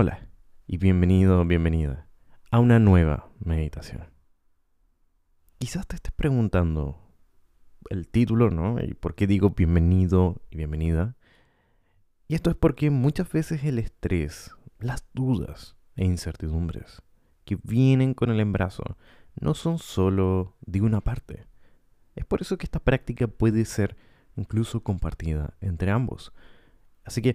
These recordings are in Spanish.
Hola y bienvenido, bienvenida a una nueva meditación. Quizás te estés preguntando el título, ¿no? Y por qué digo bienvenido y bienvenida. Y esto es porque muchas veces el estrés, las dudas e incertidumbres que vienen con el embarazo no son solo de una parte. Es por eso que esta práctica puede ser incluso compartida entre ambos. Así que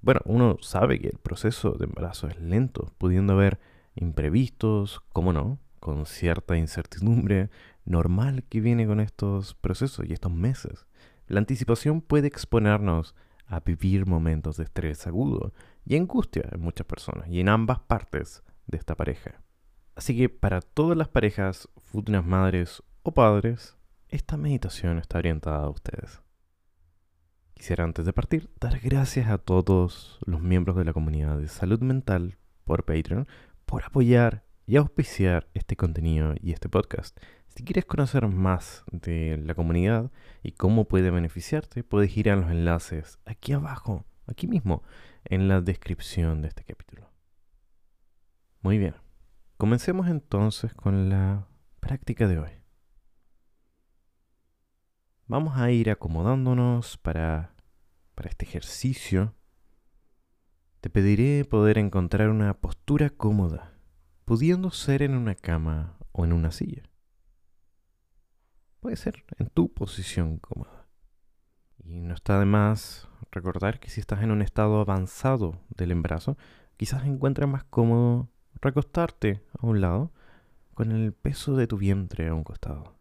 bueno, uno sabe que el proceso de embarazo es lento, pudiendo haber imprevistos, cómo no, con cierta incertidumbre normal que viene con estos procesos y estos meses. La anticipación puede exponernos a vivir momentos de estrés agudo y angustia en muchas personas y en ambas partes de esta pareja. Así que para todas las parejas, futuras madres o padres, esta meditación está orientada a ustedes. Quisiera antes de partir dar gracias a todos los miembros de la comunidad de salud mental por Patreon por apoyar y auspiciar este contenido y este podcast. Si quieres conocer más de la comunidad y cómo puede beneficiarte, puedes ir a los enlaces aquí abajo, aquí mismo, en la descripción de este capítulo. Muy bien, comencemos entonces con la práctica de hoy. Vamos a ir acomodándonos para, para este ejercicio. Te pediré poder encontrar una postura cómoda, pudiendo ser en una cama o en una silla. Puede ser en tu posición cómoda. Y no está de más recordar que si estás en un estado avanzado del embarazo, quizás encuentres más cómodo recostarte a un lado con el peso de tu vientre a un costado.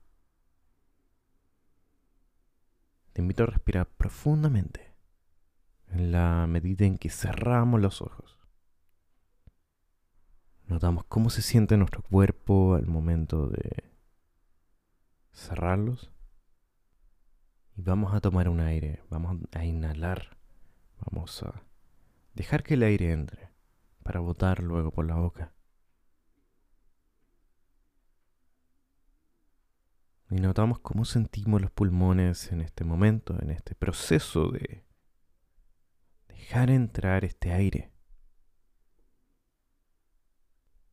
Te invito a respirar profundamente en la medida en que cerramos los ojos. Notamos cómo se siente nuestro cuerpo al momento de cerrarlos. Y vamos a tomar un aire, vamos a inhalar, vamos a dejar que el aire entre para botar luego por la boca. Y notamos cómo sentimos los pulmones en este momento, en este proceso de dejar entrar este aire.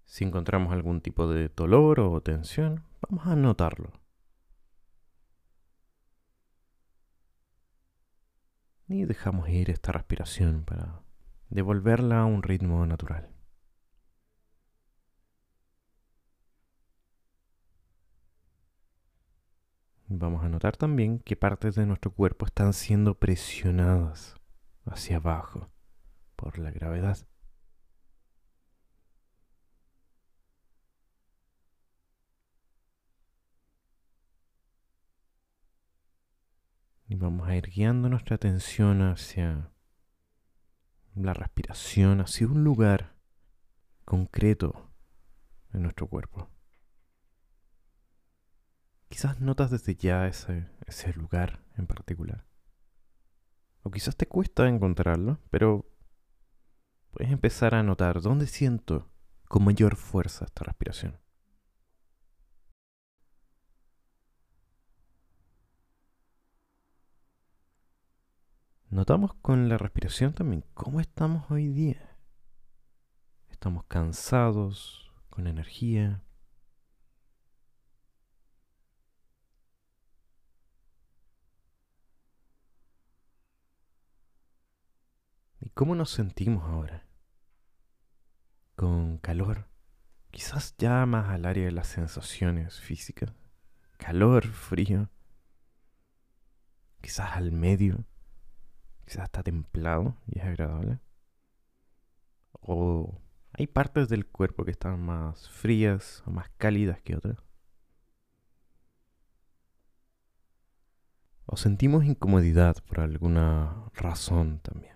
Si encontramos algún tipo de dolor o tensión, vamos a notarlo. Y dejamos ir esta respiración para devolverla a un ritmo natural. Vamos a notar también que partes de nuestro cuerpo están siendo presionadas hacia abajo por la gravedad. Y vamos a ir guiando nuestra atención hacia la respiración, hacia un lugar concreto en nuestro cuerpo. Quizás notas desde ya ese, ese lugar en particular. O quizás te cuesta encontrarlo, pero puedes empezar a notar dónde siento con mayor fuerza esta respiración. Notamos con la respiración también cómo estamos hoy día. Estamos cansados, con energía, cómo nos sentimos ahora? Con calor, quizás ya más al área de las sensaciones físicas. Calor, frío. Quizás al medio. Quizás está templado y es agradable. O hay partes del cuerpo que están más frías o más cálidas que otras. O sentimos incomodidad por alguna razón también.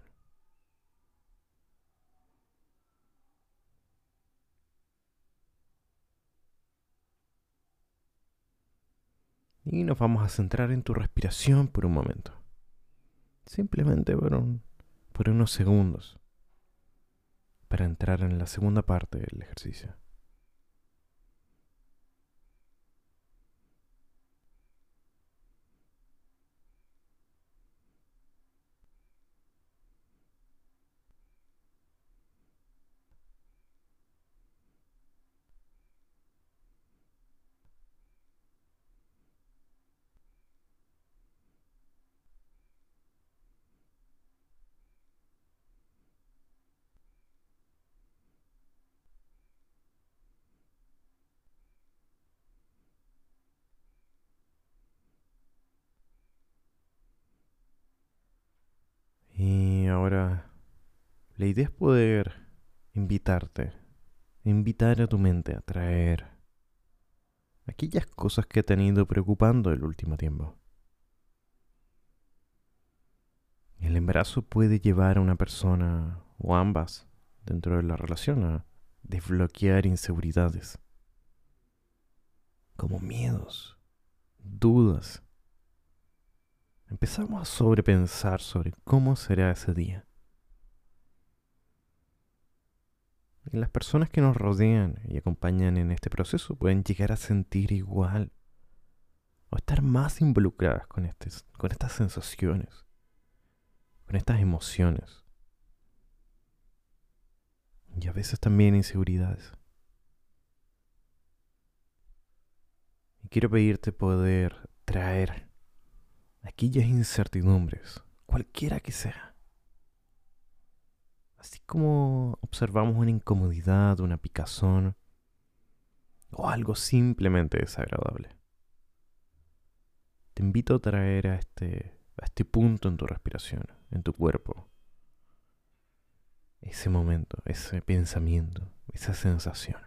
Y nos vamos a centrar en tu respiración por un momento. Simplemente por, por unos segundos. Para entrar en la segunda parte del ejercicio. La idea es poder invitarte, invitar a tu mente a traer aquellas cosas que te han ido preocupando el último tiempo. El embarazo puede llevar a una persona o ambas dentro de la relación a desbloquear inseguridades, como miedos, dudas. Empezamos a sobrepensar sobre cómo será ese día. Y las personas que nos rodean y acompañan en este proceso pueden llegar a sentir igual o estar más involucradas con, este, con estas sensaciones, con estas emociones. Y a veces también inseguridades. Y quiero pedirte poder traer aquellas incertidumbres, cualquiera que sea. Así como observamos una incomodidad, una picazón o algo simplemente desagradable. Te invito a traer a este, a este punto en tu respiración, en tu cuerpo, ese momento, ese pensamiento, esa sensación.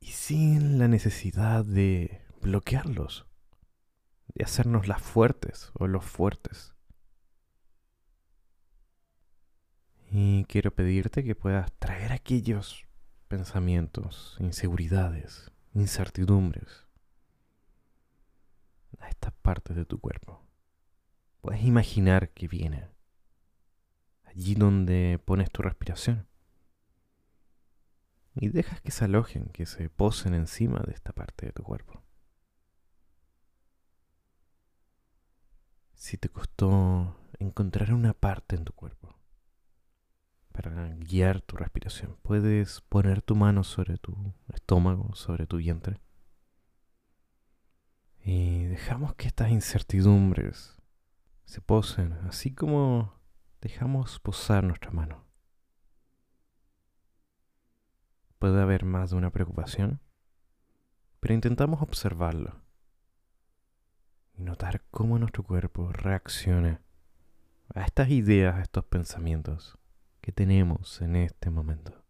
Y sin la necesidad de bloquearlos, de hacernos las fuertes o los fuertes. Y quiero pedirte que puedas traer aquellos pensamientos, inseguridades, incertidumbres a estas partes de tu cuerpo. Puedes imaginar que viene allí donde pones tu respiración. Y dejas que se alojen, que se posen encima de esta parte de tu cuerpo. Si te costó encontrar una parte en tu cuerpo guiar tu respiración, puedes poner tu mano sobre tu estómago, sobre tu vientre. Y dejamos que estas incertidumbres se posen, así como dejamos posar nuestra mano. Puede haber más de una preocupación, pero intentamos observarlo y notar cómo nuestro cuerpo reacciona a estas ideas, a estos pensamientos que tenemos en este momento.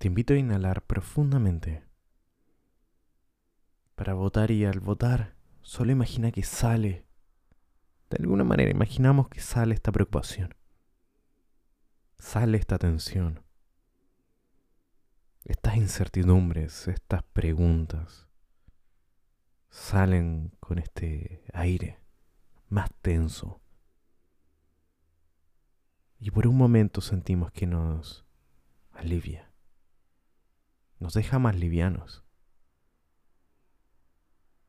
Te invito a inhalar profundamente para votar y al votar solo imagina que sale. De alguna manera imaginamos que sale esta preocupación. Sale esta tensión. Estas incertidumbres, estas preguntas salen con este aire más tenso. Y por un momento sentimos que nos alivia nos deja más livianos.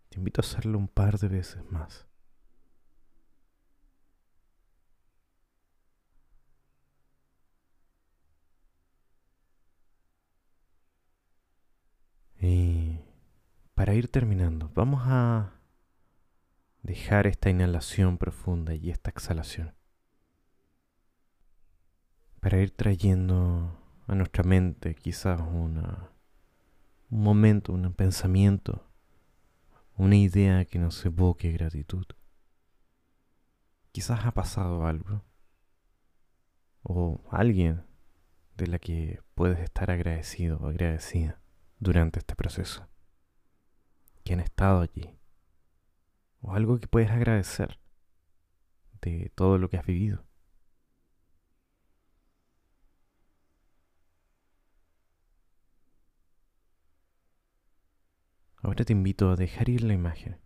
Te invito a hacerlo un par de veces más. Y para ir terminando, vamos a dejar esta inhalación profunda y esta exhalación. Para ir trayendo a nuestra mente quizás una un momento, un pensamiento, una idea que nos evoque gratitud. Quizás ha pasado algo o alguien de la que puedes estar agradecido o agradecida durante este proceso, que han estado allí, o algo que puedes agradecer de todo lo que has vivido. Ahora te invito a dejar ir la imagen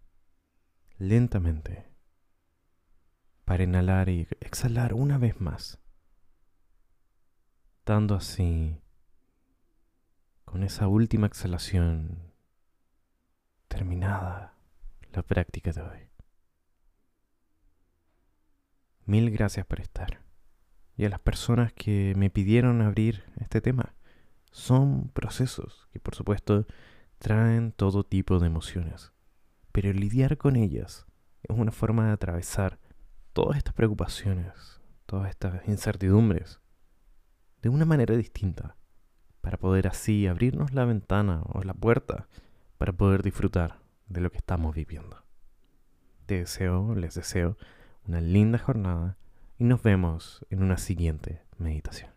lentamente para inhalar y exhalar una vez más, dando así con esa última exhalación terminada la práctica de hoy. Mil gracias por estar. Y a las personas que me pidieron abrir este tema, son procesos que por supuesto traen todo tipo de emociones, pero lidiar con ellas es una forma de atravesar todas estas preocupaciones, todas estas incertidumbres, de una manera distinta, para poder así abrirnos la ventana o la puerta para poder disfrutar de lo que estamos viviendo. Te deseo, les deseo una linda jornada y nos vemos en una siguiente meditación.